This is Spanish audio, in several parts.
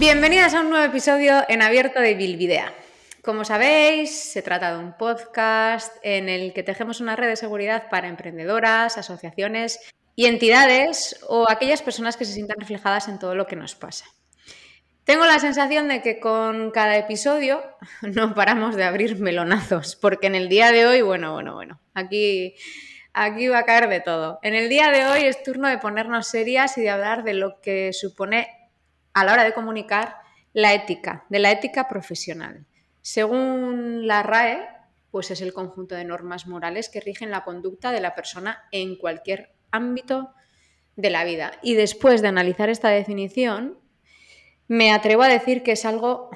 Bienvenidas a un nuevo episodio en abierto de Bilvidea. Como sabéis, se trata de un podcast en el que tejemos una red de seguridad para emprendedoras, asociaciones y entidades o aquellas personas que se sientan reflejadas en todo lo que nos pasa. Tengo la sensación de que con cada episodio no paramos de abrir melonazos, porque en el día de hoy, bueno, bueno, bueno, aquí, aquí va a caer de todo. En el día de hoy es turno de ponernos serias y de hablar de lo que supone a la hora de comunicar la ética, de la ética profesional. Según la RAE, pues es el conjunto de normas morales que rigen la conducta de la persona en cualquier ámbito de la vida. Y después de analizar esta definición, me atrevo a decir que es algo,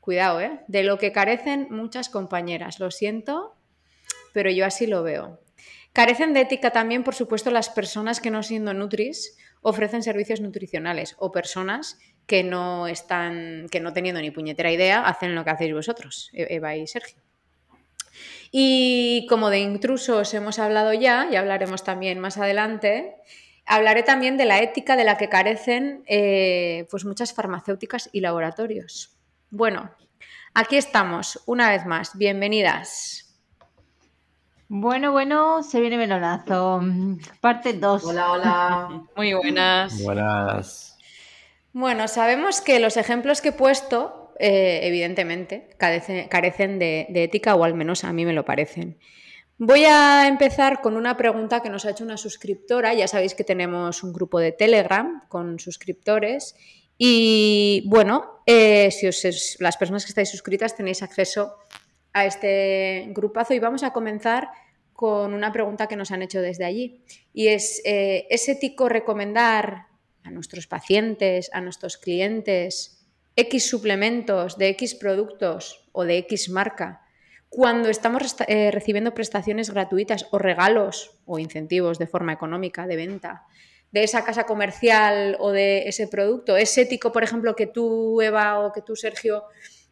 cuidado, ¿eh? de lo que carecen muchas compañeras. Lo siento, pero yo así lo veo. Carecen de ética también, por supuesto, las personas que no siendo nutris ofrecen servicios nutricionales o personas que no están, que no teniendo ni puñetera idea, hacen lo que hacéis vosotros, e-, Eva y Sergio. Y como de intrusos hemos hablado ya, y hablaremos también más adelante, Hablaré también de la ética de la que carecen eh, pues muchas farmacéuticas y laboratorios. Bueno, aquí estamos, una vez más. Bienvenidas. Bueno, bueno, se viene melonazo. Parte 2. Hola, hola. Muy buenas. Buenas. Bueno, sabemos que los ejemplos que he puesto, eh, evidentemente, carecen, de ética, o al menos a mí me lo parecen. Voy a empezar con una pregunta que nos ha hecho una suscriptora. Ya sabéis que tenemos un grupo de Telegram con suscriptores. Y bueno, eh, si os, las personas que estáis suscritas tenéis acceso a este grupazo y vamos a comenzar con una pregunta que nos han hecho desde allí. Y es, eh, ¿es ético recomendar a nuestros pacientes, a nuestros clientes, X suplementos de X productos o de X marca cuando estamos eh, recibiendo prestaciones gratuitas o regalos o incentivos de forma económica de venta de esa casa comercial o de ese producto, ¿es ético, por ejemplo, que tú, Eva, o que tú, Sergio,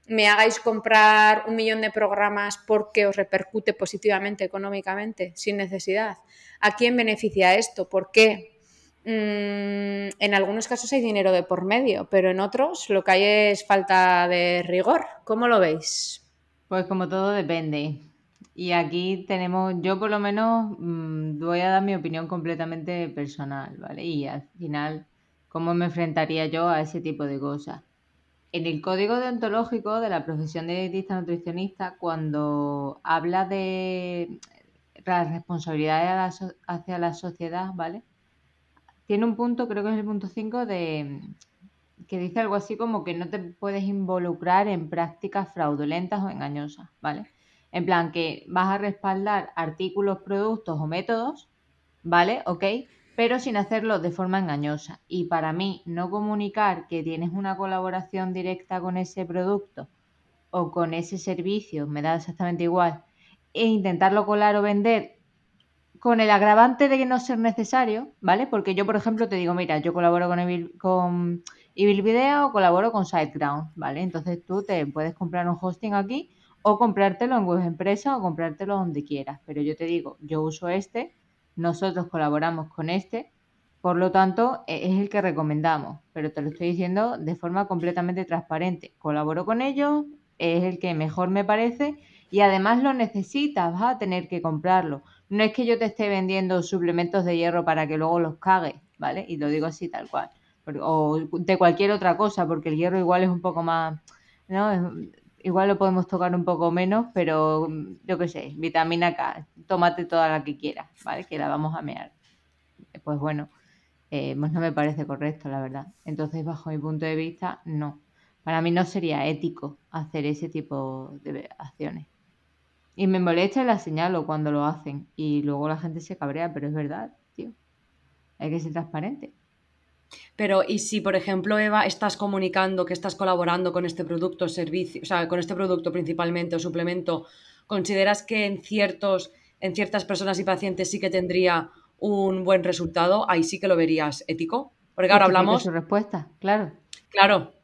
me hagáis comprar un millón de programas porque os repercute positivamente económicamente, sin necesidad? ¿A quién beneficia esto? ¿Por qué? Mm, en algunos casos hay dinero de por medio, pero en otros lo que hay es falta de rigor. ¿Cómo lo veis? Pues como todo depende. Y aquí tenemos, yo por lo menos mm, voy a dar mi opinión completamente personal, ¿vale? Y al final, ¿cómo me enfrentaría yo a ese tipo de cosas? En el código deontológico de la profesión de dietista nutricionista, cuando habla de las responsabilidades hacia la sociedad, ¿vale? Tiene un punto, creo que es el punto 5, de que dice algo así como que no te puedes involucrar en prácticas fraudulentas o engañosas, ¿vale? En plan que vas a respaldar artículos, productos o métodos, ¿vale? Ok, pero sin hacerlo de forma engañosa. Y para mí, no comunicar que tienes una colaboración directa con ese producto o con ese servicio, me da exactamente igual, e intentarlo colar o vender con el agravante de que no ser necesario, ¿vale? Porque yo, por ejemplo, te digo, mira, yo colaboro con, el, con y Video colaboro con SiteGround, ¿vale? Entonces tú te puedes comprar un hosting aquí o comprártelo en web empresa o comprártelo donde quieras. Pero yo te digo, yo uso este, nosotros colaboramos con este, por lo tanto e, es el que recomendamos. Pero te lo estoy diciendo de forma completamente transparente. Colaboro con ellos, es el que mejor me parece y además lo necesitas, vas a tener que comprarlo. No es que yo te esté vendiendo suplementos de hierro para que luego los cagues, ¿vale? Y lo digo así tal cual o de cualquier otra cosa, porque el hierro igual es un poco más, ¿no? igual lo podemos tocar un poco menos, pero yo qué sé, vitamina K, tómate toda la que quieras, ¿vale? Que la vamos a mear. Pues bueno, eh, pues no me parece correcto, la verdad. Entonces, bajo mi punto de vista, no. Para mí no sería ético hacer ese tipo de acciones. Y me molesta y la señalo cuando lo hacen. Y luego la gente se cabrea, pero es verdad, tío. Hay que ser transparente. Pero, ¿y si, por ejemplo, Eva, estás comunicando que estás colaborando con este producto o servicio, o sea, con este producto principalmente o suplemento, ¿consideras que en ciertos, en ciertas personas y pacientes sí que tendría un buen resultado? Ahí sí que lo verías ético. Porque ahora hablamos. su respuesta, claro. Claro.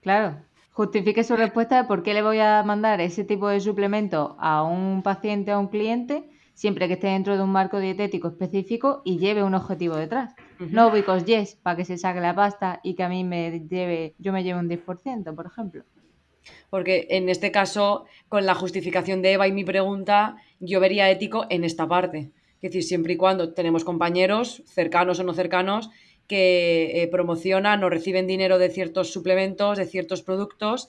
Claro. Justifique su respuesta de por qué le voy a mandar ese tipo de suplemento a un paciente o a un cliente siempre que esté dentro de un marco dietético específico y lleve un objetivo detrás. No because yes, para que se saque la pasta y que a mí me lleve, yo me lleve un 10%, por ejemplo. Porque en este caso, con la justificación de Eva y mi pregunta, yo vería ético en esta parte. Es decir, siempre y cuando tenemos compañeros, cercanos o no cercanos, que eh, promocionan o reciben dinero de ciertos suplementos, de ciertos productos,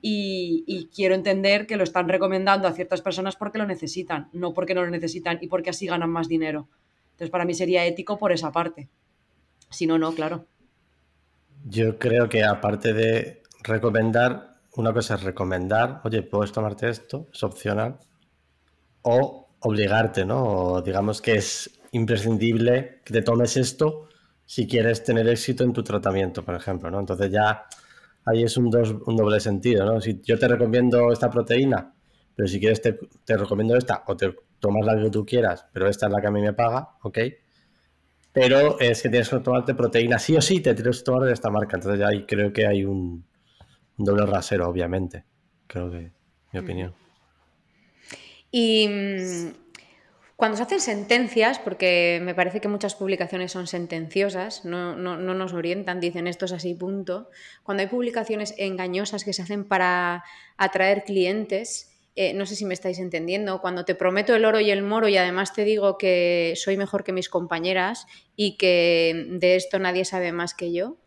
y, quiero entender que lo están recomendando a ciertas personas porque lo necesitan, no porque no lo necesitan y porque así ganan más dinero. Entonces, para mí sería ético por esa parte. Si no, no, claro. Yo creo que aparte de recomendar, una cosa es recomendar, oye, puedes tomarte esto, es opcional, o obligarte, ¿no? O digamos que es imprescindible que te tomes esto si quieres tener éxito en tu tratamiento, por ejemplo, ¿no? Entonces ya ahí es un, un doble sentido, ¿no? Si yo te recomiendo esta proteína, pero si quieres te, te, recomiendo esta o te tomas la que tú quieras, pero esta es la que a mí me paga, ¿ok? Pero es que tienes que tomarte proteína, sí o sí, te tienes que tomar de esta marca. Entonces ahí creo que hay un, un doble rasero, obviamente. Creo que, mi opinión. Y mm, cuando se hacen sentencias, porque me parece que muchas publicaciones son sentenciosas, no, nos orientan, dicen esto es así, punto. Cuando hay publicaciones engañosas que se hacen para atraer clientes, eh, no sé si me estáis entendiendo, cuando te prometo el oro y el moro y además te digo que soy mejor que mis compañeras y que de esto nadie sabe más que yo,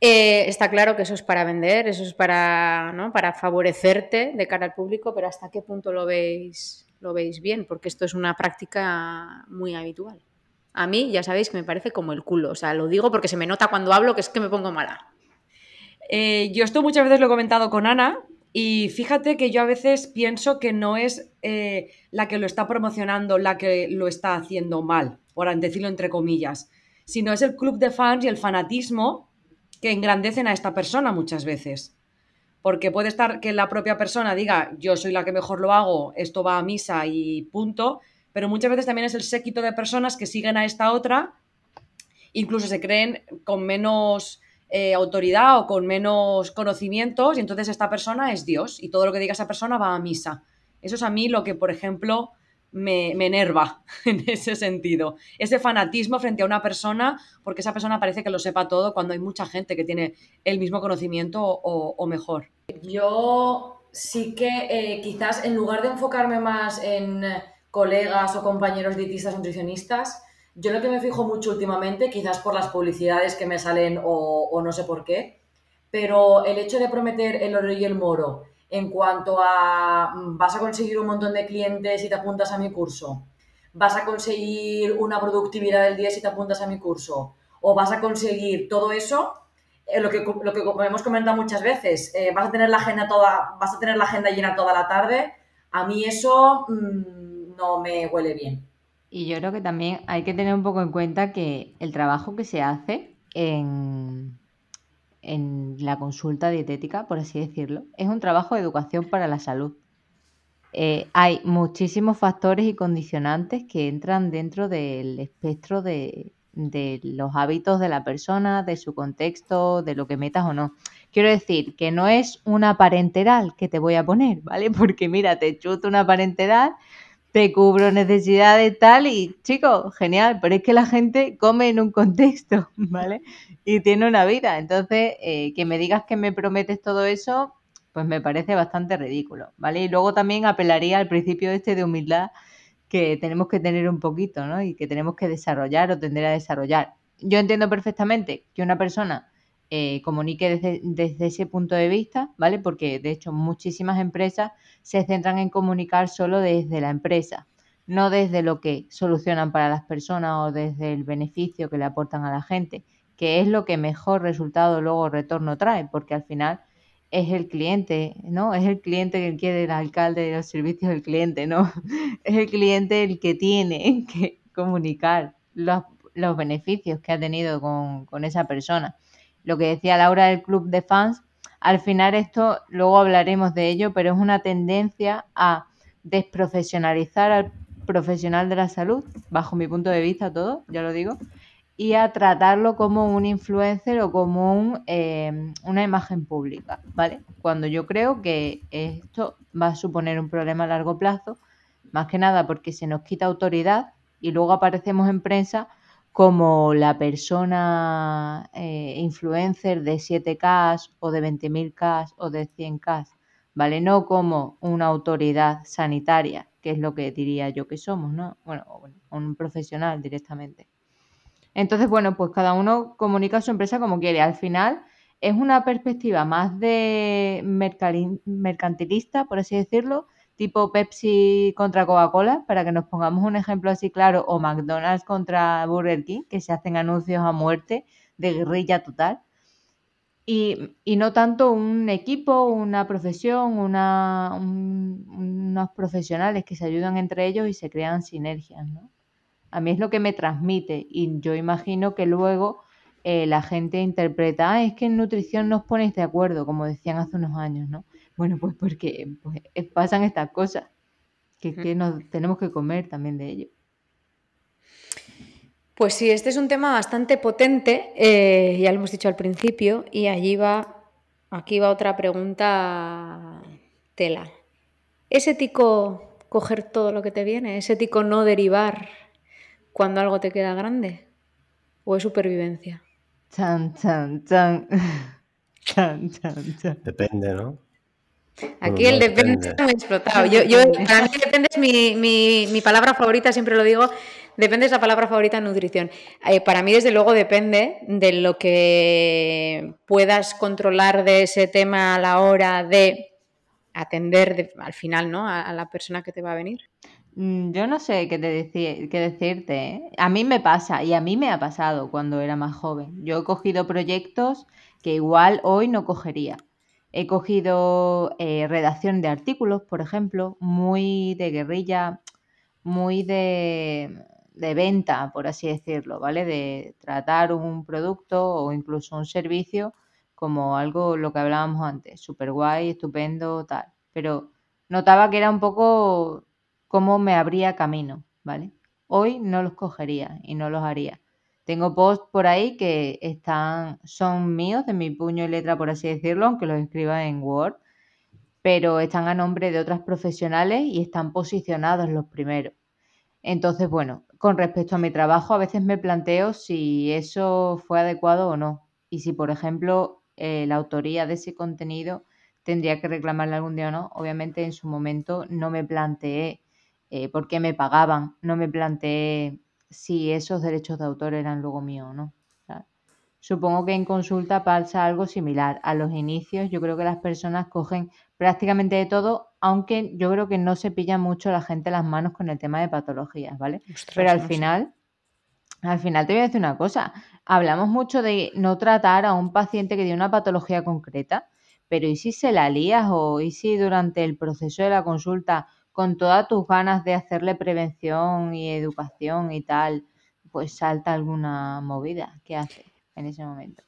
eh, está claro que eso es para vender, eso es para, ¿no? para favorecerte de cara al público, pero ¿hasta qué punto lo veis lo veis bien, porque esto es una práctica muy habitual. A mí, ya sabéis que me parece como el culo. O sea, lo digo porque se me nota cuando hablo que es que me pongo mala. Eh, yo esto muchas veces lo he comentado con Ana y fíjate que yo a veces pienso que no es eh, la que lo está promocionando la que lo está haciendo mal, por decirlo entre comillas, sino es el club de fans y el fanatismo que engrandecen a esta persona muchas veces porque puede estar que la propia persona diga, yo soy la que mejor lo hago, esto va a misa y punto, pero muchas veces también es el séquito de personas que siguen a esta otra, incluso se creen con menos eh, autoridad o con menos conocimientos, y entonces esta persona es Dios, y todo lo que diga esa persona va a misa. Eso es a mí lo que, por ejemplo, me, enerva en ese sentido. Ese fanatismo frente a una persona, porque esa persona parece que lo sepa todo cuando hay mucha gente que tiene el mismo conocimiento o, mejor. Yo sí que eh, quizás en lugar de enfocarme más en colegas o compañeros dietistas nutricionistas, yo lo que me fijo mucho últimamente, quizás por las publicidades que me salen o, o no sé por qué, pero el hecho de prometer el oro y el moro en cuanto a mm, vas a conseguir un montón de clientes si te apuntas a mi curso, vas a conseguir una productividad del día si te apuntas a mi curso, o vas a conseguir todo eso, eh, lo, que, lo que hemos comentado muchas veces, eh, vas, a tener la agenda toda, vas a tener la agenda llena toda la tarde, a mí eso mm, no me huele bien. Y yo creo que también hay que tener un poco en cuenta que el trabajo que se hace en, en la consulta dietética, por así decirlo, es un trabajo de educación para la salud. Eh, hay muchísimos factores y condicionantes que entran dentro del espectro de, de, los hábitos de la persona, de su contexto, de lo que metas o no. Quiero decir que no es una parenteral que te voy a poner, ¿vale? Porque mira, te chuto una parenteral te cubro necesidades tal y chicos, genial, pero es que la gente come en un contexto, ¿vale? Y tiene una vida, entonces eh, que me digas que me prometes todo eso, pues me parece bastante ridículo, ¿vale? Y luego también apelaría al principio este de humildad que tenemos que tener un poquito, ¿no? Y que tenemos que desarrollar o tender a desarrollar. Yo entiendo perfectamente que una persona eh, comunique desde, ese punto de vista, ¿vale? Porque de hecho muchísimas empresas se centran en comunicar solo desde la empresa, no desde lo que solucionan para las personas o desde el beneficio que le aportan a la gente, que es lo que mejor resultado luego retorno trae, porque al final es el cliente, ¿no? Es el cliente que quiere el alcalde de los servicios del cliente, ¿no? Es el cliente el que tiene que comunicar los, los beneficios que ha tenido con, con esa persona lo que decía Laura del club de fans, al final esto, luego hablaremos de ello, pero es una tendencia a desprofesionalizar al profesional de la salud, bajo mi punto de vista todo, ya lo digo, y a tratarlo como un influencer o como un, eh, una imagen pública, ¿vale? Cuando yo creo que esto va a suponer un problema a largo plazo, más que nada porque se nos quita autoridad y luego aparecemos en prensa como la persona eh, influencer de 7K o de 20.000K o de 100K, ¿vale? No como una autoridad sanitaria, que es lo que diría yo que somos, ¿no? Bueno, un profesional directamente. Entonces, bueno, pues cada uno comunica su empresa como quiere. Al final es una perspectiva más de mercantilista, por así decirlo, tipo Pepsi contra Coca-Cola, para que nos pongamos un ejemplo así claro, o McDonald's contra Burger King, que se hacen anuncios a muerte de guerrilla total. Y, no tanto un equipo, una profesión, una, unos profesionales que se ayudan entre ellos y se crean sinergias, ¿no? A mí es lo que me transmite y yo imagino que luego eh, la gente interpreta, ah, es que en nutrición nos pones de acuerdo, como decían hace unos años, ¿no? Bueno, pues porque pues, pasan estas cosas, que, que nos tenemos que comer también de ello. Pues sí, este es un tema bastante potente, eh, ya lo hemos dicho al principio, y allí va, aquí va otra pregunta tela. ¿Es ético coger todo lo que te viene? ¿Es ético no derivar cuando algo te queda grande? ¿O es supervivencia? Chan, chan, chan. Chan, chan, chan. Depende, ¿no? Aquí el depende está muy explotado. Yo, yo, para mí depende es mi, mi, mi, palabra favorita, siempre lo digo, depende es la palabra favorita en nutrición. Eh, para mí, desde luego, depende de lo que puedas controlar de ese tema a la hora de atender al final ¿no? a la persona que te va a venir. Mm, yo no sé qué, te qué decirte. ¿eh? A mí me pasa y a mí me ha pasado cuando era más joven. Yo he cogido proyectos que igual hoy no cogería. He cogido eh, redacción de artículos, por ejemplo, muy de guerrilla, muy de, de venta, por así decirlo, ¿vale? De tratar un producto o incluso un servicio como algo, lo que hablábamos antes, súper guay, estupendo, tal. Pero notaba que era un poco cómo me abría camino, ¿vale? Hoy no los cogería y no los haría. Tengo posts por ahí que están, son míos, de mi puño y letra, por así decirlo, aunque los escriba en Word, pero están a nombre de otras profesionales y están posicionados los primeros. Entonces, bueno, con respecto a mi trabajo, a veces me planteo si eso fue adecuado o no. Y si, por ejemplo, eh, la autoría de ese contenido tendría que reclamarle algún día o no. Obviamente en su momento no me planteé eh, por qué me pagaban, no me planteé si esos derechos de autor eran luego míos o no. Supongo que en consulta pasa algo similar. A los inicios yo creo que las personas cogen prácticamente de todo, aunque yo creo que no se pilla mucho la gente las manos con el tema de patologías, ¿vale? Pero al final, al final te voy a decir una cosa. Hablamos mucho de no tratar a un paciente que tiene una patología concreta, pero ¿y si se la lías o y si durante el proceso de la consulta con todas tus ganas de hacerle prevención y educación y tal, pues salta alguna movida que hace en ese momento.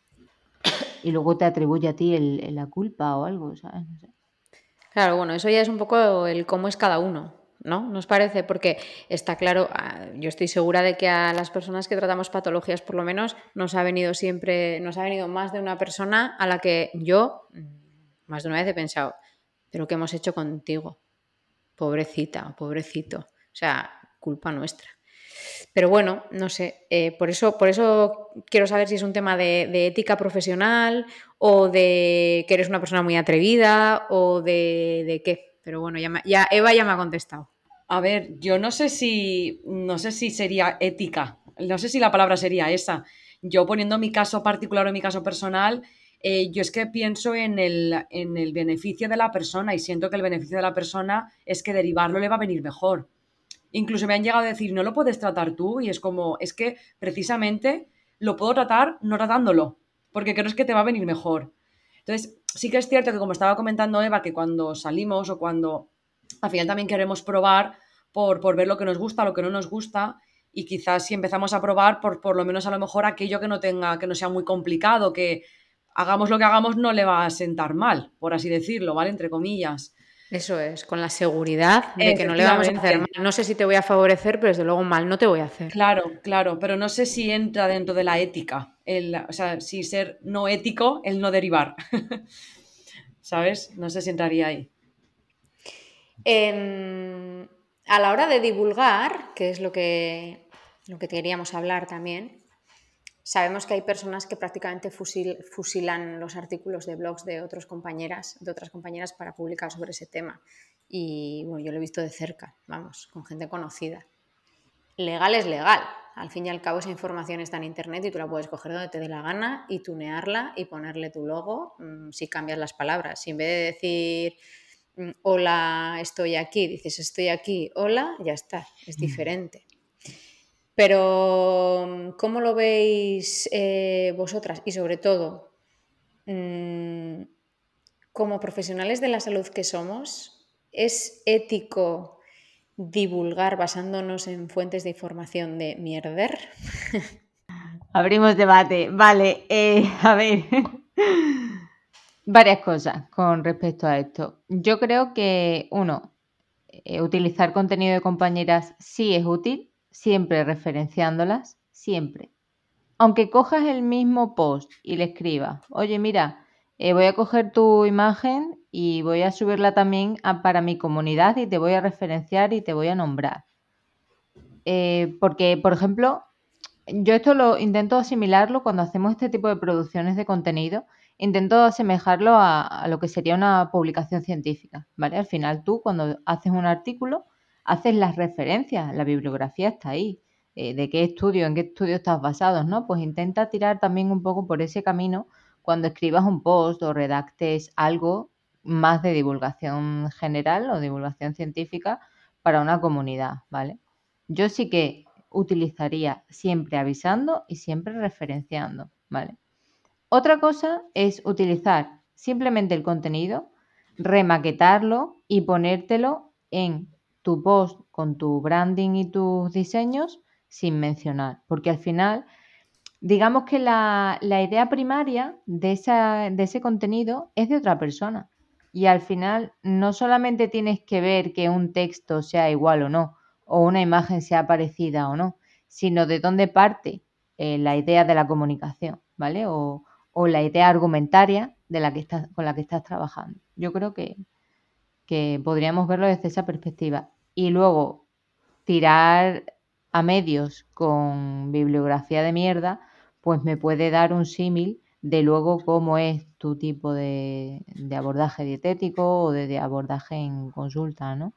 Y luego te atribuye a ti la culpa o algo, ¿sabes? Claro, bueno, eso ya es un poco el cómo es cada uno, ¿no? ¿Nos parece? Porque está claro, ah, yo estoy segura de que a las personas que tratamos patologías, por lo menos, nos ha venido siempre, nos ha venido más de una persona a la que yo, mm, más de una vez he pensado, pero ¿qué hemos hecho contigo? Pobrecita pobrecito. O sea, culpa nuestra. Pero bueno, no sé, eh, por, eso, por eso quiero saber si es un tema de, ética profesional o de que eres una persona muy atrevida o de, qué. Pero bueno, ya, ya, Eva ya me ha contestado. A ver, yo no sé si no sé si sería ética, no sé si la palabra sería esa. Yo poniendo mi caso particular o mi caso personal, eh, yo es que pienso en el, en el beneficio de la persona y siento que el beneficio de la persona es que derivarlo le va a venir mejor. Incluso me han llegado a decir, no lo puedes tratar tú y es como, es que precisamente lo puedo tratar no tratándolo, porque creo que te va a venir mejor. Entonces, sí que es cierto que como estaba comentando Eva, que cuando salimos o cuando al final también queremos probar por, por ver lo que nos gusta, lo que no nos gusta, y quizás si empezamos a probar por, por lo menos a lo mejor aquello que no tenga, que no sea muy complicado, que, hagamos lo que hagamos, no le va a sentar mal, por así decirlo, ¿vale? Entre comillas. Eso es, con la seguridad de que no le vamos a hacer mal. No sé si te voy a favorecer, pero desde luego mal no te voy a hacer. Claro, claro, pero no sé si entra dentro de la ética. El, o sea, si ser no ético, el no derivar. ¿Sabes? No sé si entraría ahí. a la hora de divulgar, que es lo que lo que queríamos hablar también, sabemos que hay personas que prácticamente fusilan los artículos de blogs de otras compañeras, de otras compañeras para publicar sobre ese tema. Y bueno, yo lo he visto de cerca, vamos, con gente conocida. Legal es legal. Al fin y al cabo esa información está en internet y tú la puedes coger donde te dé la gana y tunearla y ponerle tu logo mm, si cambias las palabras. Si en vez de decir mm, hola, estoy aquí, dices estoy aquí, hola, ya está, es mm. Pero, ¿cómo lo veis eh, vosotras? Y sobre todo, como profesionales de la salud que somos, ¿es ético divulgar basándonos en fuentes de información de mierder? Abrimos debate. Vale, eh, a ver. Varias cosas con respecto a esto. Yo creo que, uno, eh, utilizar contenido de compañeras sí es útil, siempre referenciándolas, siempre. Aunque cojas el mismo post y le escribas, oye, mira, eh, voy a coger tu imagen y voy a subirla también para mi comunidad y te voy a referenciar y te voy a nombrar. Eh, porque, por ejemplo, yo esto lo intento asimilarlo cuando hacemos este tipo de producciones de contenido, intento asemejarlo a, lo que sería una publicación científica, ¿vale? Al final tú cuando haces un artículo, haces las referencias, la bibliografía está ahí. Eh, de qué estudio, en qué estudio estás basado, ¿no? Pues intenta tirar también un poco por ese camino cuando escribas un post o redactes algo más de divulgación general o divulgación científica para una comunidad, ¿vale? Yo sí que utilizaría siempre avisando y siempre referenciando, ¿vale? Otra cosa es utilizar simplemente el contenido, remaquetarlo y ponértelo en tu post con tu branding y tus diseños sin mencionar, porque al final digamos que la, idea primaria de, de ese contenido es de otra persona. Y al final no solamente tienes que ver que un texto sea igual o no, o una imagen sea parecida o no, sino de dónde parte eh, la idea de la comunicación, ¿vale? O, la idea argumentaria de la que estás, con la que estás trabajando. Yo creo que, que podríamos verlo desde esa perspectiva. Y luego tirar a medios con bibliografía de mierda, pues me puede dar un símil de luego cómo es tu tipo de, abordaje dietético o de, abordaje en consulta, ¿no?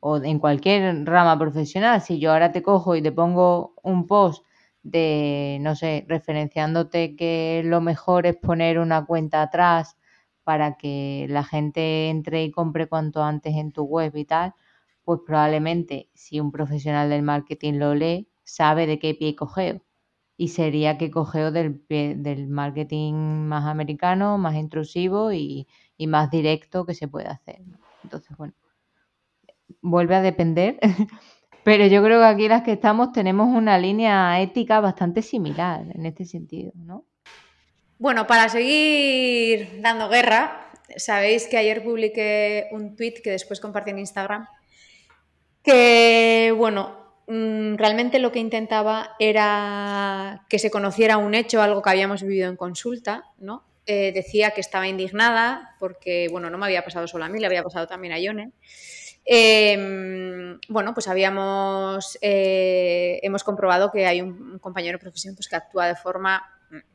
O en cualquier rama profesional. Si yo ahora te cojo y te pongo un post de, no sé, referenciándote que lo mejor es poner una cuenta atrás para que la gente entre y compre cuanto antes en tu web y tal, pues probablemente si un profesional del marketing lo lee, sabe de qué pie cogeo y sería que cogeo del, del marketing más americano, más intrusivo y, más directo que se puede hacer. Entonces, bueno, vuelve a depender, pero yo creo que aquí las que estamos tenemos una línea ética bastante similar en este sentido, ¿no? Bueno, para seguir dando guerra, sabéis que ayer publiqué un tweet que después compartí en Instagram, que, bueno, Mm, realmente lo que intentaba era que se conociera un hecho, algo que habíamos vivido en consulta, ¿no? Eh, decía que estaba indignada porque, bueno, no me había pasado solo a mí, le había pasado también a Yone. Em, bueno, pues habíamos, eh, hemos comprobado que hay un, compañero de profesión pues, que actúa de forma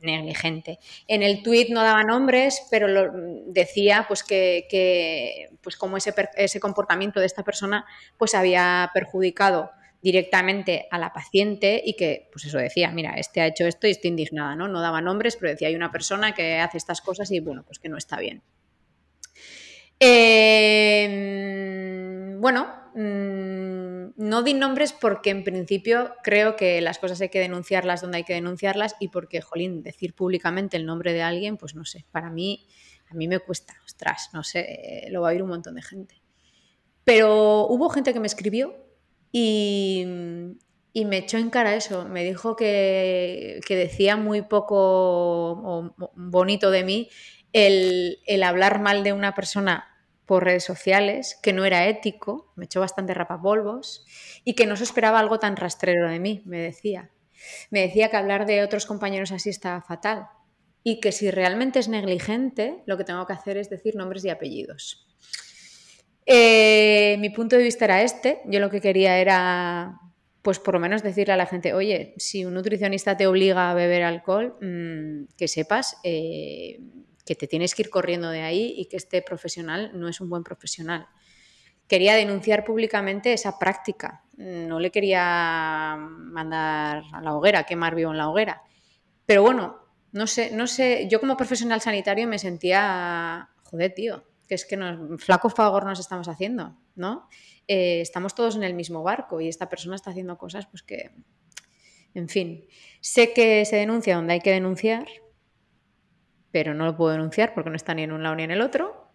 negligente. En el tuit no daba nombres, pero lo, decía pues que, pues como ese, ese, comportamiento de esta persona pues había perjudicado directamente a la paciente y que, pues eso decía, mira, este ha hecho esto y estoy indignada, ¿no? No daba nombres, pero decía, hay una persona que hace estas cosas y, bueno, pues que no está bien. Em, bueno, mm, no di nombres porque en principio creo que las cosas hay que denunciarlas donde hay que denunciarlas y porque, jolín, decir públicamente el nombre de alguien, pues no sé, para mí, a mí me cuesta, ostras, no sé, lo va a oír un montón de gente. Pero hubo gente que me escribió y, me echó en cara eso, me dijo que, decía muy poco bonito de mí el, hablar mal de una persona por redes sociales, que no era ético, me echó bastante rapapolvos y que no se esperaba algo tan rastrero de mí, me decía. Me decía que hablar de otros compañeros así estaba fatal y que si realmente es negligente, lo que tengo que hacer es decir nombres y apellidos. Eh, mi punto de vista era este. Yo lo que quería era pues por lo menos decirle a la gente, oye, si un nutricionista te obliga a beber alcohol, mm, que sepas eh, que te tienes que ir corriendo de ahí y que este profesional no es un buen profesional. Quería denunciar públicamente esa práctica. No le quería mandar a la hoguera, quemar vivo en la hoguera. Pero bueno, no sé, no sé, yo como profesional sanitario me sentía, joder, tío, que es que nos, flaco favor nos estamos haciendo, ¿no? Eh, estamos todos en el mismo barco y esta persona está haciendo cosas pues que, en fin, sé que se denuncia donde hay que denunciar, pero no lo puedo denunciar porque no está ni en un lado ni en el otro.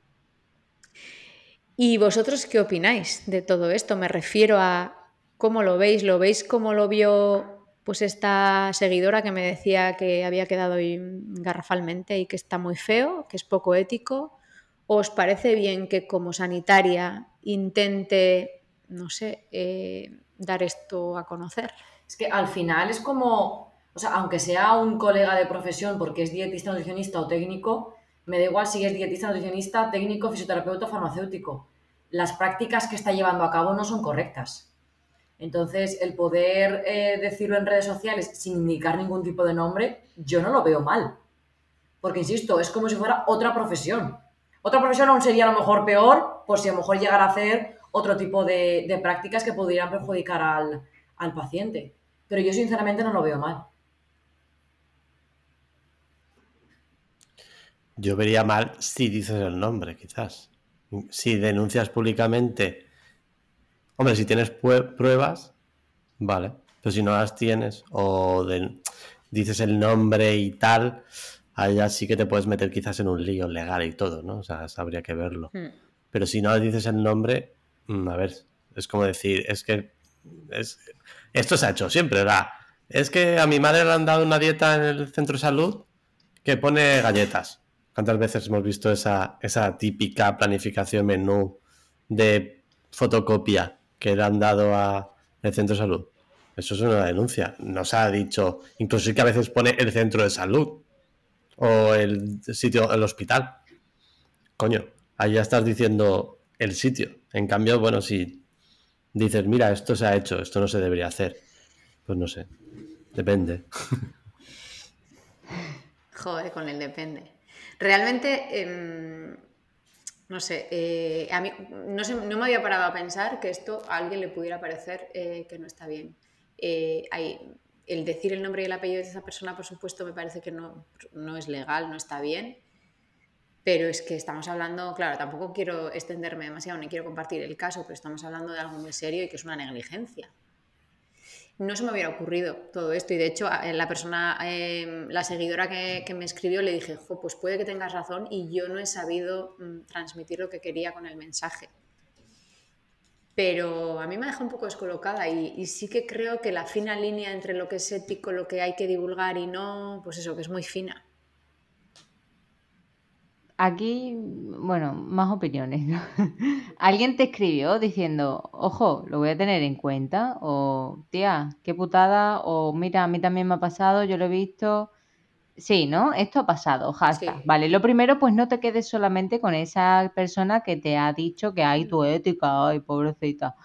¿Y vosotros qué opináis de todo esto? Me refiero a cómo lo veis, lo veis como lo vio pues esta seguidora que me decía que había quedado garrafalmente y que está muy feo, que es poco ético. ¿Os parece bien que como sanitaria intente, no sé, eh, dar esto a conocer? Es que al final es como, o sea, aunque sea un colega de profesión porque es dietista, nutricionista o técnico, me da igual si es dietista, nutricionista, técnico, fisioterapeuta o farmacéutico. Las prácticas que está llevando a cabo no son correctas. Entonces, el poder eh, decirlo en redes sociales sin indicar ningún tipo de nombre, yo no lo veo mal. Porque, insisto, es como si fuera otra profesión. Otra profesión aún sería a lo mejor peor, por si a lo mejor llegara a hacer otro tipo de, prácticas que pudieran perjudicar al, al paciente. Pero yo sinceramente no lo veo mal. Yo vería mal si dices el nombre, quizás. Si denuncias públicamente Hombre, si tienes pruebas, vale. Pero si no las tienes o dices el nombre y tal, allá sí que te puedes meter quizás en un lío legal y todo, ¿no? O sea, habría que verlo. Hmm. Pero si no dices el nombre, mm, a ver, es como decir, es que esto se ha hecho siempre, ¿verdad? Es que a mi madre le han dado una dieta en el centro de salud que pone galletas. ¿Cuántas veces hemos visto esa, esa típica planificación menú de fotocopia que le han dado a el centro de salud. Eso es una denuncia. Nos ha dicho, incluso que a veces pone el centro de salud o el sitio, el hospital. Coño, ahí ya estás diciendo el sitio. En cambio, bueno, si dices, mira, esto se ha hecho, esto no se debería hacer, pues no sé. Depende. Joder, con el depende. Realmente, em, no sé, eh, a mí no, me había parado a pensar que esto a alguien le pudiera parecer eh, que no está bien. Eh, el decir el nombre y el apellido de esa persona, por supuesto, me parece que no, no es legal, no está bien. Pero es que estamos hablando, claro, tampoco quiero extenderme demasiado, ni quiero compartir el caso, pero estamos hablando de algo muy serio y que es una negligencia no se me hubiera ocurrido todo esto. Y de hecho, la persona, em, la seguidora que, me escribió, le dije, pues puede que tengas razón y yo no he sabido mm, transmitir lo que quería con el mensaje. Pero a mí me deja un poco descolocada y, sí que creo que la fina línea entre lo que es ético, lo que hay que divulgar y no, pues eso, que es muy fina. Aquí, bueno, más opiniones. Alguien te escribió diciendo, ojo, lo voy a tener en cuenta, o tía, qué putada, o mira, a mí también me ha pasado, yo lo he visto. Sí, ¿no? Esto ha pasado, hashtag. Vale, lo primero, pues no te quedes solamente con esa persona que te ha dicho que hay tu ética, ay, pobrecita,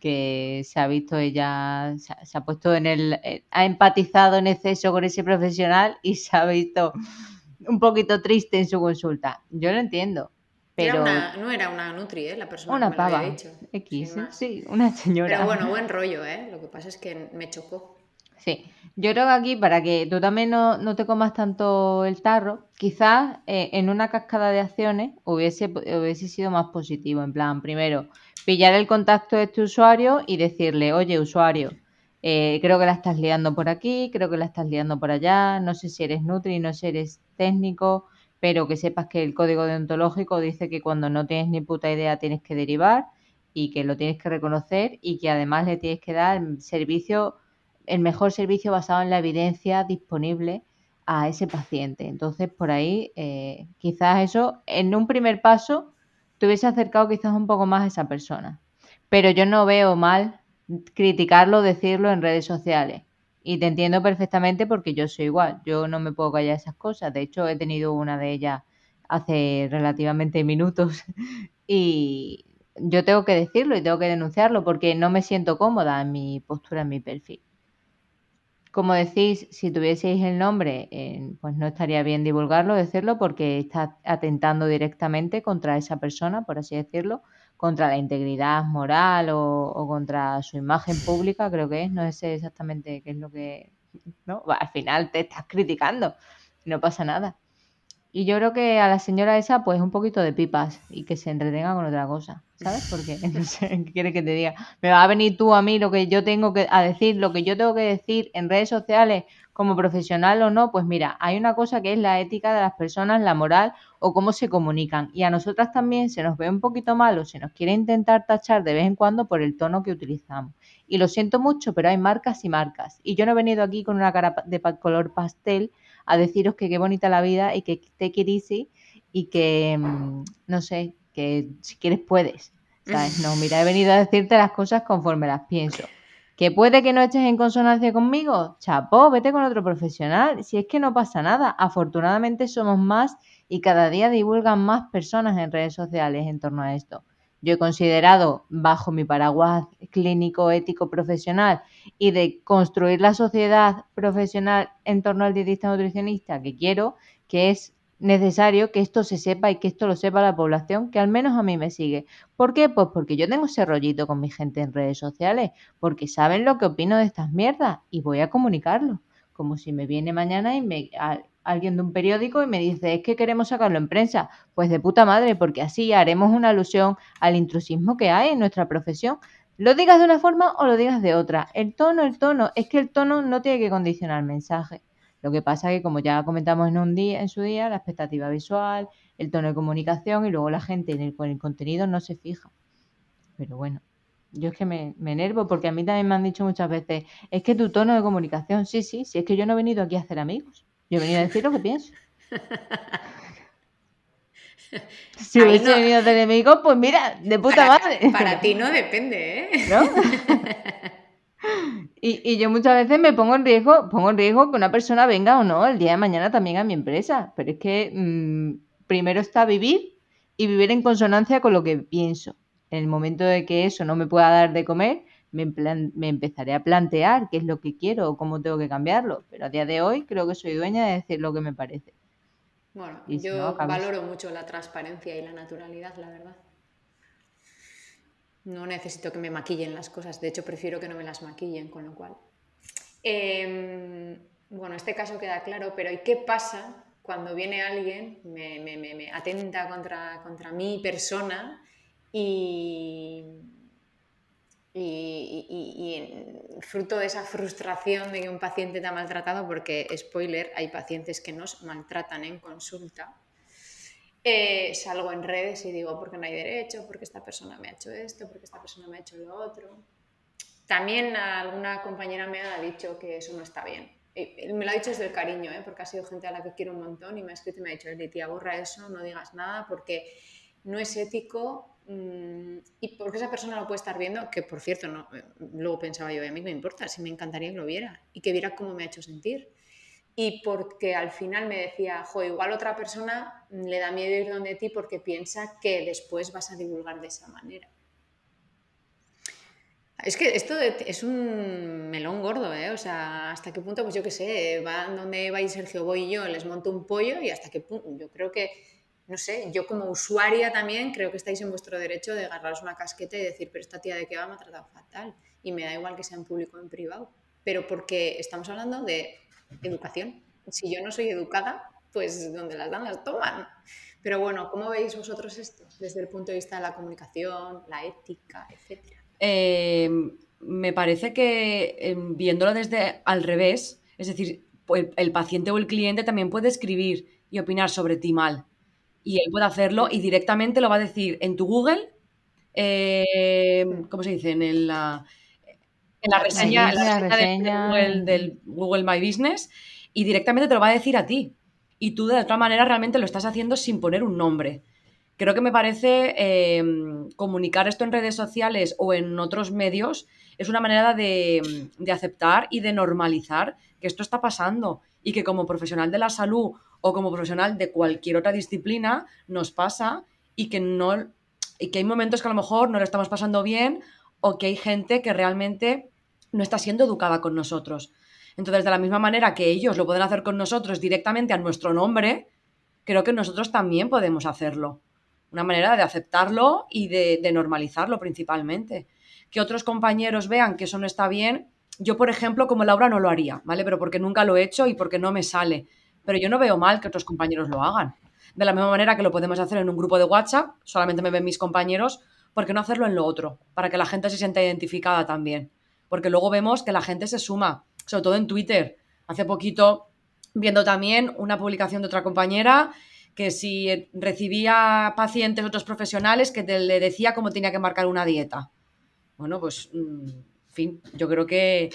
que se ha visto ella, se ha puesto en el, eh, ha empatizado en exceso con ese profesional y se ha visto un poquito triste en su consulta. Yo lo entiendo. Pero... no era una Nutri, ¿eh? La persona una que pava. Había dicho. X, sí, una señora. Pero bueno, buen rollo, ¿eh? Lo que pasa es que me chocó. Sí, yo creo que aquí para que tú también no, te comas tanto el tarro, quizás eh, en una cascada de acciones hubiese, hubiese sido más positivo. En plan, primero, pillar el contacto de este usuario y decirle, oye, usuario, eh, creo que la estás liando por aquí, creo que la estás liando por allá, no sé si eres Nutri, no sé si eres técnico, pero que sepas que el código deontológico dice que cuando no tienes ni puta idea tienes que derivar y que lo tienes que reconocer y que además le tienes que dar servicio, el mejor servicio basado en la evidencia disponible a ese paciente. Entonces, por ahí, eh, quizás eso, en un primer paso, te hubiese acercado quizás un poco más a esa persona. Pero yo no veo mal criticarlo, decirlo en redes sociales. Y te entiendo perfectamente porque yo soy igual. Yo no me puedo callar esas cosas. De hecho, he tenido una de ellas hace relativamente minutos. Y yo tengo que decirlo y tengo que denunciarlo porque no me siento cómoda en mi postura, en mi perfil. Como decís, si tuvieseis el nombre, eh, pues no estaría bien divulgarlo, decirlo, porque está atentando directamente contra esa persona, por así decirlo, contra la integridad moral o, contra su imagen pública, creo que es, no sé exactamente qué es lo que, ¿no? Al final te estás criticando, no pasa nada. Y yo creo que a la señora esa, pues un poquito de pipas y que se entretenga con otra cosa, ¿sabes? Porque no sé qué quiere que te diga. Me va a venir tú a mí lo que yo tengo que a decir, lo que yo tengo que decir en redes sociales como profesional o no. Pues mira, hay una cosa que es la ética de las personas, la moral o cómo se comunican. Y a nosotras también se nos ve un poquito mal o se nos quiere intentar tachar de vez en cuando por el tono que utilizamos. Y lo siento mucho, pero hay marcas y marcas. Y yo no he venido aquí con una cara de color pastel a deciros que qué bonita la vida y que te querís y que, mm, no sé, que si quieres puedes. ¿sabes? No, mira, he venido a decirte las cosas conforme las pienso. ¿Que puede que no estés en consonancia conmigo? Chapo, vete con otro profesional. Si es que no pasa nada. Afortunadamente somos más y cada día divulgan más personas en redes sociales en torno a esto yo he considerado bajo mi paraguas clínico, ético, profesional y de construir la sociedad profesional en torno al dietista nutricionista que quiero, que es necesario que esto se sepa y que esto lo sepa la población, que al menos a mí me sigue. ¿Por qué? Pues porque yo tengo ese rollito con mi gente en redes sociales, porque saben lo que opino de estas mierdas y voy a comunicarlo. Como si me viene mañana y me alguien de un periódico y me dice, es que queremos sacarlo en prensa. Pues de puta madre, porque así haremos una alusión al intrusismo que hay en nuestra profesión. Lo digas de una forma o lo digas de otra. El tono, el tono, es que el tono no tiene que condicionar el mensaje. Lo que pasa que, como ya comentamos en un día, en su día, la expectativa visual, el tono de comunicación y luego la gente en el, con el contenido no se fija. Pero bueno, yo es que me, me enervo porque a mí también me han dicho muchas veces, es que tu tono de comunicación, sí, sí, sí, es que yo no he venido aquí a hacer amigos. Yo he venido a decir lo que pienso. Si hubiese venido de enemigo, pues mira, de puta madre. Para ti no depende, ¿eh? Y, yo muchas veces me pongo en riesgo, pongo en riesgo que una persona venga o no el día de mañana también a mi empresa. Pero es que mm, primero está vivir y vivir en consonancia con lo que pienso. En el momento de que eso no me pueda dar de comer, me, empezaré a plantear qué es lo que quiero o cómo tengo que cambiarlo. Pero a día de hoy creo que soy dueña de decir lo que me parece. Bueno, yo valoro mucho la transparencia y la naturalidad, la verdad. No necesito que me maquillen las cosas, de hecho prefiero que no me las maquillen, con lo cual. Em, bueno, este caso queda claro, pero ¿y qué pasa cuando viene alguien, me, me atenta contra, contra mi persona y y, fruto de esa frustración de que un paciente te ha maltratado, porque, spoiler, hay pacientes que nos maltratan en consulta, eh, salgo en redes y digo, porque no hay derecho, porque esta persona me ha hecho esto, porque esta persona me ha hecho lo otro. También alguna compañera me ha dicho que eso no está bien. me lo ha dicho desde el cariño, ¿eh? porque ha sido gente a la que quiero un montón y me ha escrito y me ha dicho, tía, borra eso, no digas nada, porque no es ético y porque esa persona lo puede estar viendo, que por cierto, no, eh, luego pensaba yo, a mí me importa, si me encantaría que lo viera y que viera cómo me ha hecho sentir. Y porque al final me decía, jo, igual otra persona le da miedo ir donde ti porque piensa que después vas a divulgar de esa manera. Es que esto es un melón gordo, ¿eh? O sea, hasta qué punto, pues yo qué sé, van donde va y Sergio, voy yo, les monto un pollo y hasta qué punto, yo creo que no sé, yo como usuaria también creo que estáis en vuestro derecho de agarraros una casqueta y decir, pero esta tía de qué va me ha tratado fatal. Y me da igual que sea en público o en privado. Pero porque estamos hablando de educación. Si yo no soy educada, pues donde las dan las toman. Pero bueno, ¿cómo veis vosotros esto desde el punto de vista de la comunicación, la ética, etcétera? Eh, me parece que em, viéndolo desde al revés, es decir, el paciente o el cliente también puede escribir y opinar sobre ti mal y él puede hacerlo y directamente lo va a decir en tu Google, eh, ¿cómo se dice? En, la, en la reseña, Del, Google, My Business y directamente te lo va a decir a ti. Y tú de otra manera realmente lo estás haciendo sin poner un nombre. Creo que me parece em, comunicar esto en redes sociales o en otros medios es una manera de, de aceptar y de normalizar que esto está pasando y que como profesional de la salud o como profesional de cualquier otra disciplina nos pasa y que no, y que hay momentos que a lo mejor no lo estamos pasando bien o que hay gente que realmente no está siendo educada con nosotros. Entonces, de la misma manera que ellos lo pueden hacer con nosotros directamente a nuestro nombre, creo que nosotros también podemos hacerlo. Una manera de aceptarlo y de, normalizarlo principalmente. Que otros compañeros vean que eso no está bien. Yo, por ejemplo, como Laura no lo haría, ¿vale? Pero porque nunca lo he hecho y porque no me sale. Pero yo no veo mal que otros compañeros lo hagan. De la misma manera que lo podemos hacer en un grupo de WhatsApp, solamente me ven mis compañeros, ¿por qué no hacerlo en lo otro? Para que la gente se sienta identificada también. Porque luego vemos que la gente se suma, sobre todo en Twitter. Hace poquito, viendo también una publicación de otra compañera, que si recibía pacientes, otros profesionales, que le decía cómo tenía que marcar una dieta. Bueno, pues, mm, en fin, yo creo que,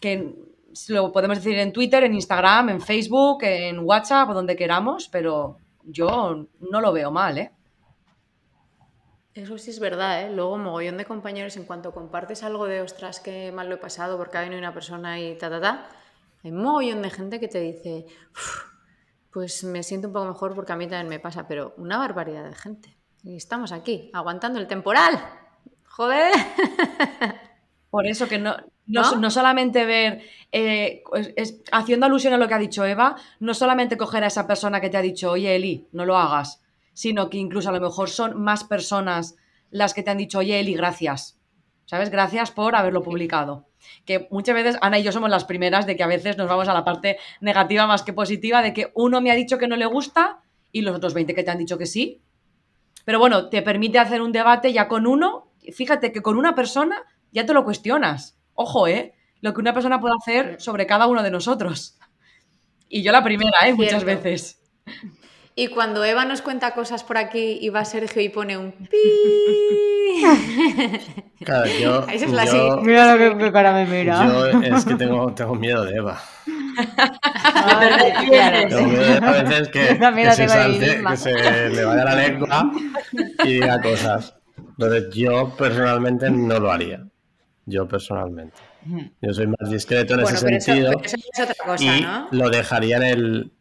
que lo podemos decir en Twitter, en Instagram, en Facebook, en WhatsApp donde queramos, pero yo no lo veo mal, ¿eh? Eso sí es verdad, ¿eh? Luego, mogollón de compañeros, en cuanto compartes algo de ostras, qué mal lo he pasado porque ha venido una persona y ta, ta, ta, hay mogollón de gente que te dice, pues me siento un poco mejor porque a mí también me pasa, pero una barbaridad de gente. Y estamos aquí, aguantando el temporal. Joder. Por eso que no, no, solamente ver, eh, haciendo alusión a lo que ha dicho Eva, no solamente coger a esa persona que te ha dicho, oye Eli, no lo hagas, sino que incluso a lo mejor son más personas las que te han dicho, oye Eli, gracias. ¿Sabes? Gracias por haberlo publicado. Que muchas veces Ana y yo somos las primeras de que a veces nos vamos a la parte negativa más que positiva, de que uno me ha dicho que no le gusta y los otros 20 que te han dicho que sí. Pero bueno, te permite hacer un debate ya con uno. Fíjate que con una persona ya te lo cuestionas. Ojo, ¿eh? Lo que una persona puede hacer sobre cada uno de nosotros. Y yo la primera, ¿eh? Muchas veces. Y cuando Eva nos cuenta cosas por aquí y va Sergio y pone un pi. Claro, yo, Esa es la yo, Mira lo que, cara me mira. Yo es que tengo, tengo miedo de Eva. tengo miedo de a veces que, que se salte, que se le vaya la lengua y diga cosas. Entonces yo personalmente no lo haría. Yo personalmente. Yo soy más discreto en ese sentido. y lo dejaría en el,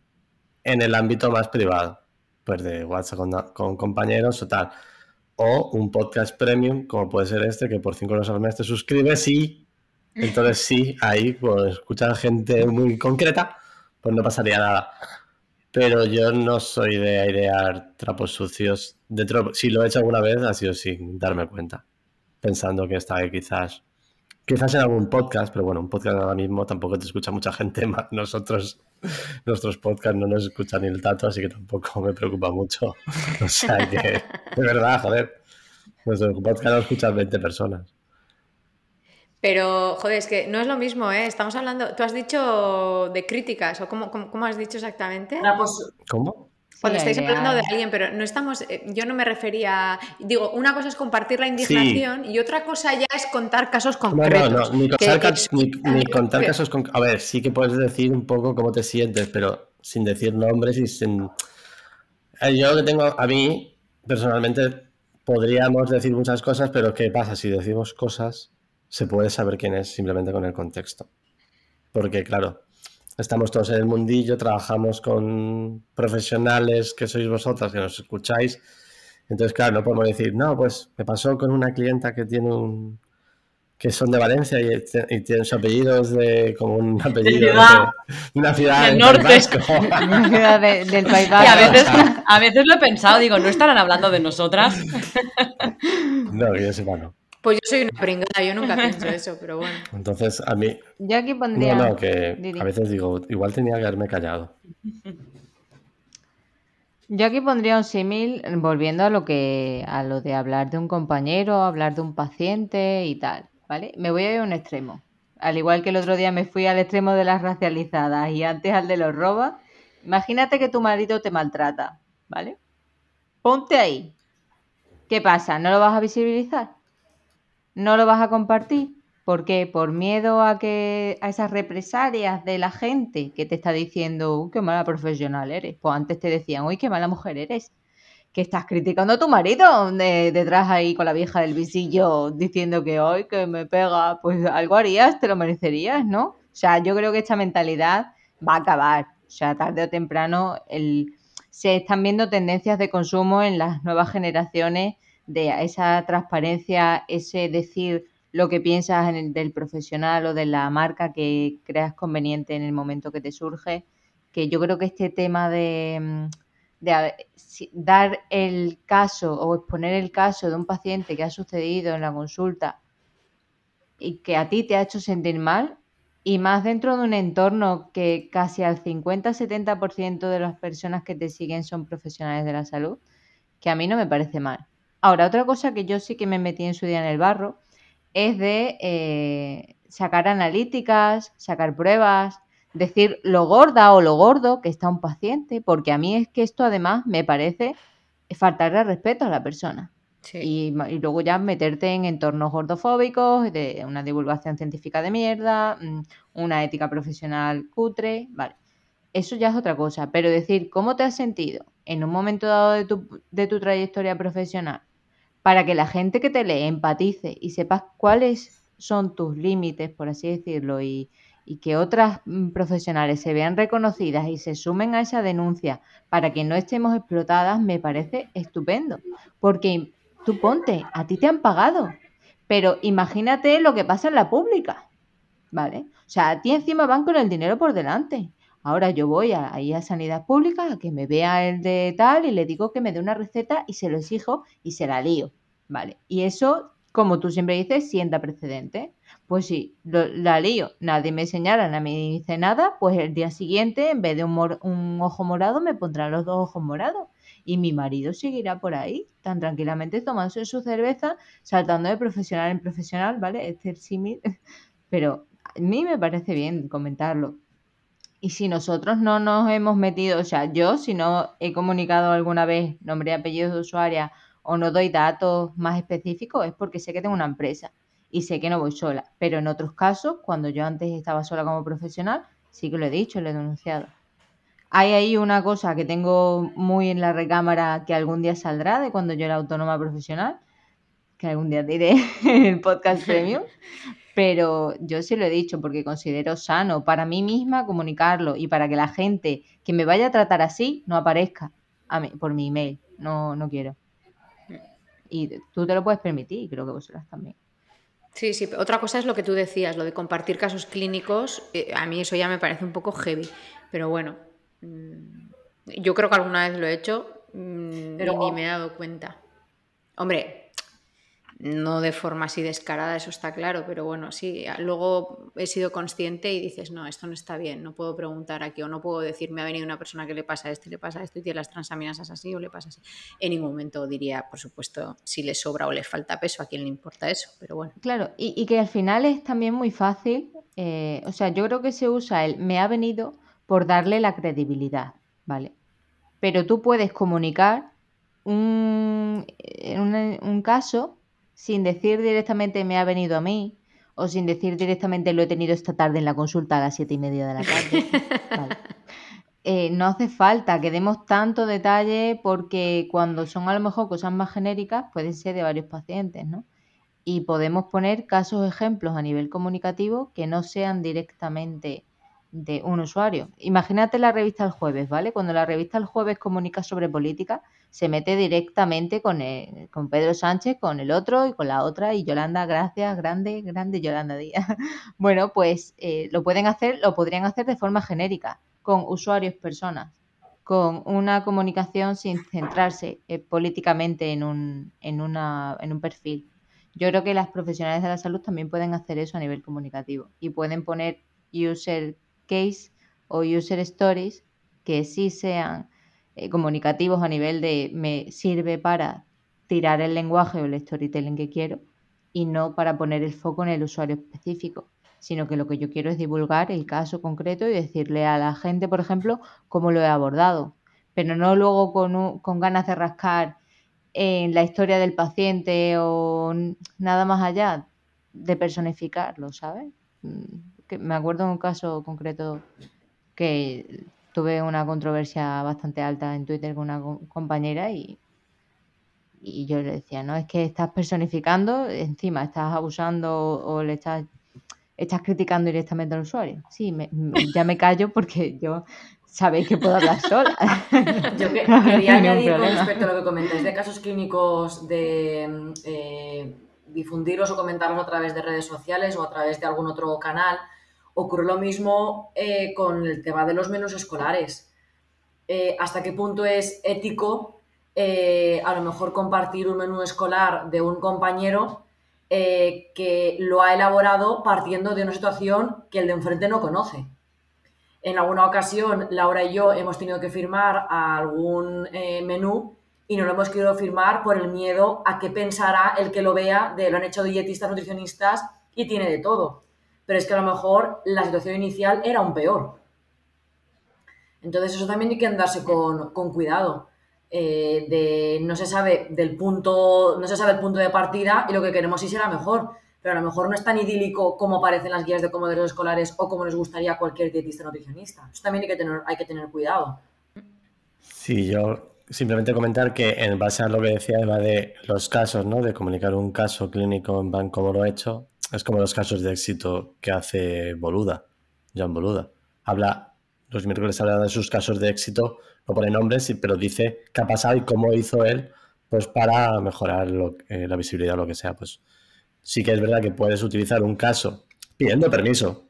en el ámbito más privado. Pues de WhatsApp con, compañeros o tal. O un podcast premium, como puede ser este, que por 5 euros al mes te suscribes y entonces sí, ahí pues escuchar gente muy concreta, pues no pasaría nada. Pero yo no soy de airear trapos sucios. si lo he hecho alguna vez, ha sido sin darme cuenta. Pensando que está ahí quizás Quizás en algún podcast, pero bueno, un podcast ahora mismo tampoco te escucha mucha gente más. Nosotros, nuestros podcasts no nos escuchan ni el tato, así que tampoco me preocupa mucho. O sea que, de verdad, joder, nuestro podcast lo escuchan 20 personas. Pero, joder, es que no es lo mismo, ¿eh? Estamos hablando, tú has dicho de críticas, o cómo, cómo, has dicho exactamente? Pues, ¿Cómo? Cuando estáis hablando de alguien, pero no estamos, eh, yo no me refería, digo, una cosa es compartir la indignación y otra cosa ya es contar casos concretos. No, no, no, ni, contar casos concretos. A ver, sí que puedes decir un poco cómo te sientes, pero sin decir nombres y sin... Yo que tengo, a mí, personalmente, podríamos decir muchas cosas, pero ¿qué pasa? Si decimos cosas, se puede saber quién es simplemente con el contexto. Porque, claro, estamos todos en el mundillo, trabajamos con profesionales que sois vosotras, que nos escucháis. Entonces, claro, no podemos decir, no, pues me pasó con una clienta que tiene un que son de Valencia y, tienen su apellido de como un apellido de, una ciudad del norte, una ciudad del País Vasco. a veces, a veces lo he pensado, digo, ¿no estarán hablando de nosotras? No, que yo sepa, no. Pues yo soy una pringada, yo nunca pienso eso, pero bueno. Entonces, a mí. Yo aquí pondría. No, no, que a veces digo, igual tenía que haberme callado. Yo aquí pondría un símil volviendo a lo que a lo de hablar de un compañero, hablar de un paciente y tal, ¿vale? Me voy a ir a un extremo. Al igual que el otro día me fui al extremo de las racializadas y antes al de los robos. Imagínate que tu marido te maltrata, ¿vale? Ponte ahí. ¿Qué pasa? ¿No lo vas a visibilizar? No lo vas a compartir. ¿Por qué? Por miedo a que a esas represalias de la gente que te está diciendo, uy, qué mala profesional eres. Pues antes te decían, uy, qué mala mujer eres. Que estás criticando a tu marido detrás ahí con la vieja del visillo diciendo que hoy que me pega, pues algo harías, te lo merecerías, ¿no? O sea, yo creo que esta mentalidad va a acabar. O sea, tarde o temprano el, se están viendo tendencias de consumo en las nuevas generaciones de esa transparencia, ese decir lo que piensas del profesional o de la marca que creas conveniente en el momento que te surge, que yo creo que este tema de, mm, dar el caso o exponer el caso de un paciente que ha sucedido en la consulta y que a ti te ha hecho sentir mal, y más dentro de un entorno que casi al 50-70% de las personas que te siguen son profesionales de la salud, que a mí no me parece mal. Ahora, otra cosa que yo sí que me metí en su día en el barro es de eh, sacar analíticas, sacar pruebas, decir lo gorda o lo gordo que está un paciente, porque a mí es que esto además me parece faltarle respeto a la persona. Y, luego ya meterte en entornos gordofóbicos, de una divulgación científica de mierda, mm, una ética profesional cutre, vale. Eso ya es otra cosa, pero decir cómo te has sentido en un momento dado de tu, de tu trayectoria profesional para que la gente que te lee empatice y sepas cuáles son tus límites, por así decirlo, y, que otras mm, profesionales se vean reconocidas y se sumen a esa denuncia para que no estemos explotadas, me parece estupendo. Porque tú ponte, a ti te han pagado, pero imagínate lo que pasa en la pública, ¿vale? O sea, a ti encima van con el dinero por delante. Ahora yo voy a, ahí a Sanidad Pública a que me vea el de tal y le digo que me dé una receta y se lo exijo y se la lío, ¿vale? Y eso, como tú siempre dices, sienta precedente. Pues sí, la lío, nadie me señala, nadie me dice nada, pues el día siguiente, en vez de un, un ojo morado, me pondrán los dos ojos morados. Y mi marido seguirá por ahí, tan tranquilamente, tomándose su cerveza, saltando de profesional en profesional, ¿vale? Este es símil. Pero a mí me parece bien comentarlo. Y si nosotros no nos hemos metido, o sea, yo si no he comunicado alguna vez nombre y apellido de usuaria o no doy datos más específicos, es porque sé que tengo una empresa y sé que no voy sola. Pero en otros casos, cuando yo antes estaba sola como profesional, sí que lo he dicho, lo he denunciado. Hay ahí una cosa que tengo muy en la recámara que algún día saldrá de cuando yo era autónoma profesional, que algún día diré en el podcast premium, pero yo sí lo he dicho porque considero sano para mí misma comunicarlo y para que la gente que me vaya a tratar así no aparezca a mí, por mi email. No, no quiero. Y tú te lo puedes permitir y creo que vosotras también. Sí, sí. Otra cosa es lo que tú decías, lo de compartir casos clínicos. Eh, a mí eso ya me parece un poco heavy. Pero bueno, mm, yo creo que alguna vez lo he hecho mm, pero, ni me he dado cuenta. Hombre, no de forma así descarada, eso está claro, pero bueno, sí, luego he sido consciente y dices, no, esto no está bien, no puedo preguntar aquí o no puedo decir, me ha venido una persona que le pasa esto, le pasa esto y tiene las transaminasas así o le pasa así. En ningún momento diría, por supuesto, si le sobra o le falta peso, a quién le importa eso, pero bueno. Claro, y, que al final es también muy fácil, eh, o sea, yo creo que se usa el me ha venido por darle la credibilidad, ¿vale? Pero tú puedes comunicar un, un caso sin decir directamente me ha venido a mí o sin decir directamente lo he tenido esta tarde en la consulta a las siete y media de la tarde. Eh, no hace falta que demos tanto detalle porque cuando son a lo mejor cosas más genéricas pueden ser de varios pacientes, ¿no? Y podemos poner casos ejemplos a nivel comunicativo que no sean directamente de un usuario. Imagínate la revista El Jueves, ¿vale? Cuando la revista El Jueves comunica sobre política, se mete directamente con, con Pedro Sánchez, con el otro y con la otra, y Yolanda, gracias, grande, grande Yolanda Díaz. bueno, pues eh, lo pueden hacer, lo podrían hacer de forma genérica, con usuarios, personas, con una comunicación sin centrarse eh, políticamente en un, en, una, en un perfil. Yo creo que las profesionales de la salud también pueden hacer eso a nivel comunicativo y pueden poner user case o user stories que sí sean eh, comunicativos a nivel de me sirve para tirar el lenguaje o el storytelling que quiero y no para poner el foco en el usuario específico, sino que lo que yo quiero es divulgar el caso concreto y decirle a la gente, por ejemplo, cómo lo he abordado, pero no luego con, con ganas de rascar en la historia del paciente o nada más allá de personificarlo, ¿sabes? Mm, me acuerdo de un caso concreto que tuve una controversia bastante alta en Twitter con una compañera y, y yo le decía, no, es que estás personificando, encima estás abusando o le estás, estás criticando directamente al usuario. Sí, ya me callo porque yo sabéis que puedo hablar sola. Yo quería añadir con respecto a lo que comentáis de casos clínicos de eh, difundirlos o comentarlos a través de redes sociales o a través de algún otro canal. Ocurre lo mismo eh, con el tema de los menús escolares. Eh, ¿Hasta qué punto es ético a lo mejor compartir un menú escolar de un compañero que lo ha elaborado partiendo de una situación que el de enfrente no conoce? En alguna ocasión, Laura y yo hemos tenido que firmar algún eh, menú y no lo hemos querido firmar por el miedo a qué pensará el que lo vea de lo han hecho dietistas, nutricionistas y tiene de todo. Pero es que a lo mejor la situación inicial era un peor. Entonces eso también hay que andarse con, cuidado. Eh, de, no se sabe del punto, no se sabe el punto de partida y lo que queremos sí será mejor pero a lo mejor no es tan idílico como aparecen las guías de comederos escolares o como les gustaría cualquier dietista nutricionista. Eso también hay que tener, hay que tener cuidado. Sí, yo simplemente comentar que en base a lo que decía Eva de los casos, ¿no? De comunicar un caso clínico en van como lo he hecho, es como los casos de éxito que hace Boluda, John Boluda. Habla, los miércoles habla de sus casos de éxito, no pone nombres, pero dice qué ha pasado y cómo hizo él, pues para mejorar eh, la visibilidad o lo que sea, pues sí que es verdad que puedes utilizar un caso pidiendo permiso,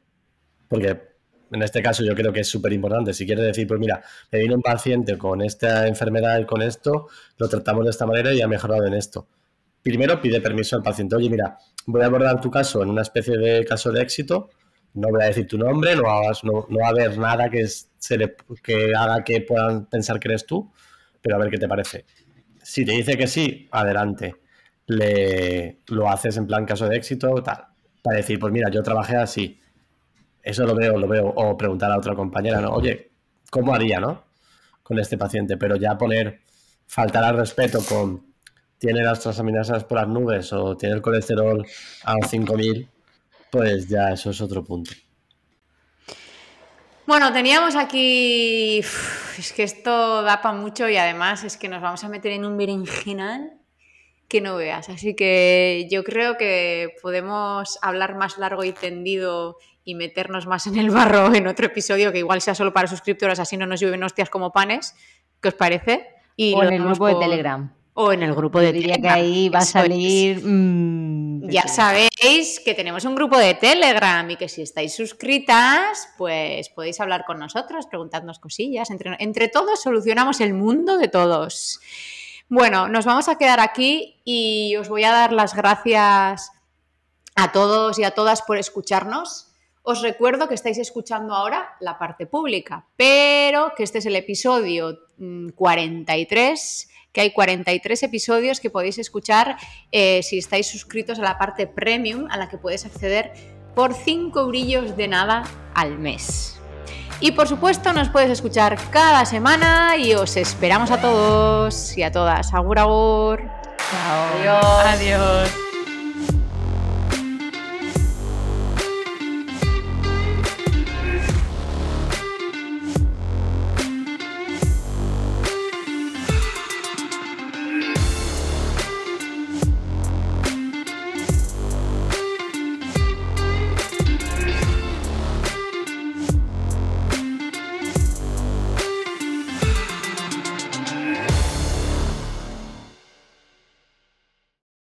porque en este caso yo creo que es súper importante. Si quieres decir, pues mira, me viene un paciente con esta enfermedad y con esto, lo tratamos de esta manera y ha mejorado en esto. Primero pide permiso al paciente. Oye, mira, voy a abordar tu caso en una especie de caso de éxito. No voy a decir tu nombre, no, no, va a haber nada que, se le, que haga que puedan pensar que eres tú, pero a ver qué te parece. Si te dice que sí, adelante le, lo haces en plan caso de éxito, tal, para decir, pues mira, yo trabajé así, eso lo veo, lo veo, o preguntar a otra compañera, ¿no? Oye, ¿cómo haría, no? Con este paciente, pero ya poner, faltar al respeto con, tiene las transaminasas por las nubes o tiene el colesterol a 5000, pues ya eso es otro punto. Bueno, teníamos aquí. es que esto da para mucho y además es que nos vamos a meter en un berenjenal que no veas. Así que yo creo que podemos hablar más largo y tendido y meternos más en el barro en otro episodio que igual sea solo para suscriptores, así no nos llueven hostias como panes. ¿Qué os parece? Y o en el grupo de Telegram. O en el grupo de diría que ahí va a salir. Mm, ya sabéis que tenemos un grupo de Telegram y que si estáis suscritas, pues podéis hablar con nosotros, preguntarnos cosillas. Entre, entre todos solucionamos el mundo de todos. Bueno, nos vamos a quedar aquí y os voy a dar las gracias a todos y a todas por escucharnos. Os recuerdo que estáis escuchando ahora la parte pública, pero que este es el episodio 43, mm, que hay 43 episodios que podéis escuchar eh, si estáis suscritos a la parte premium, a la que puedes acceder por 5 brillos de nada al mes. Y por supuesto nos puedes escuchar cada semana y os esperamos a todos y a todas. Agur, agur. Chao. Adiós. Adiós.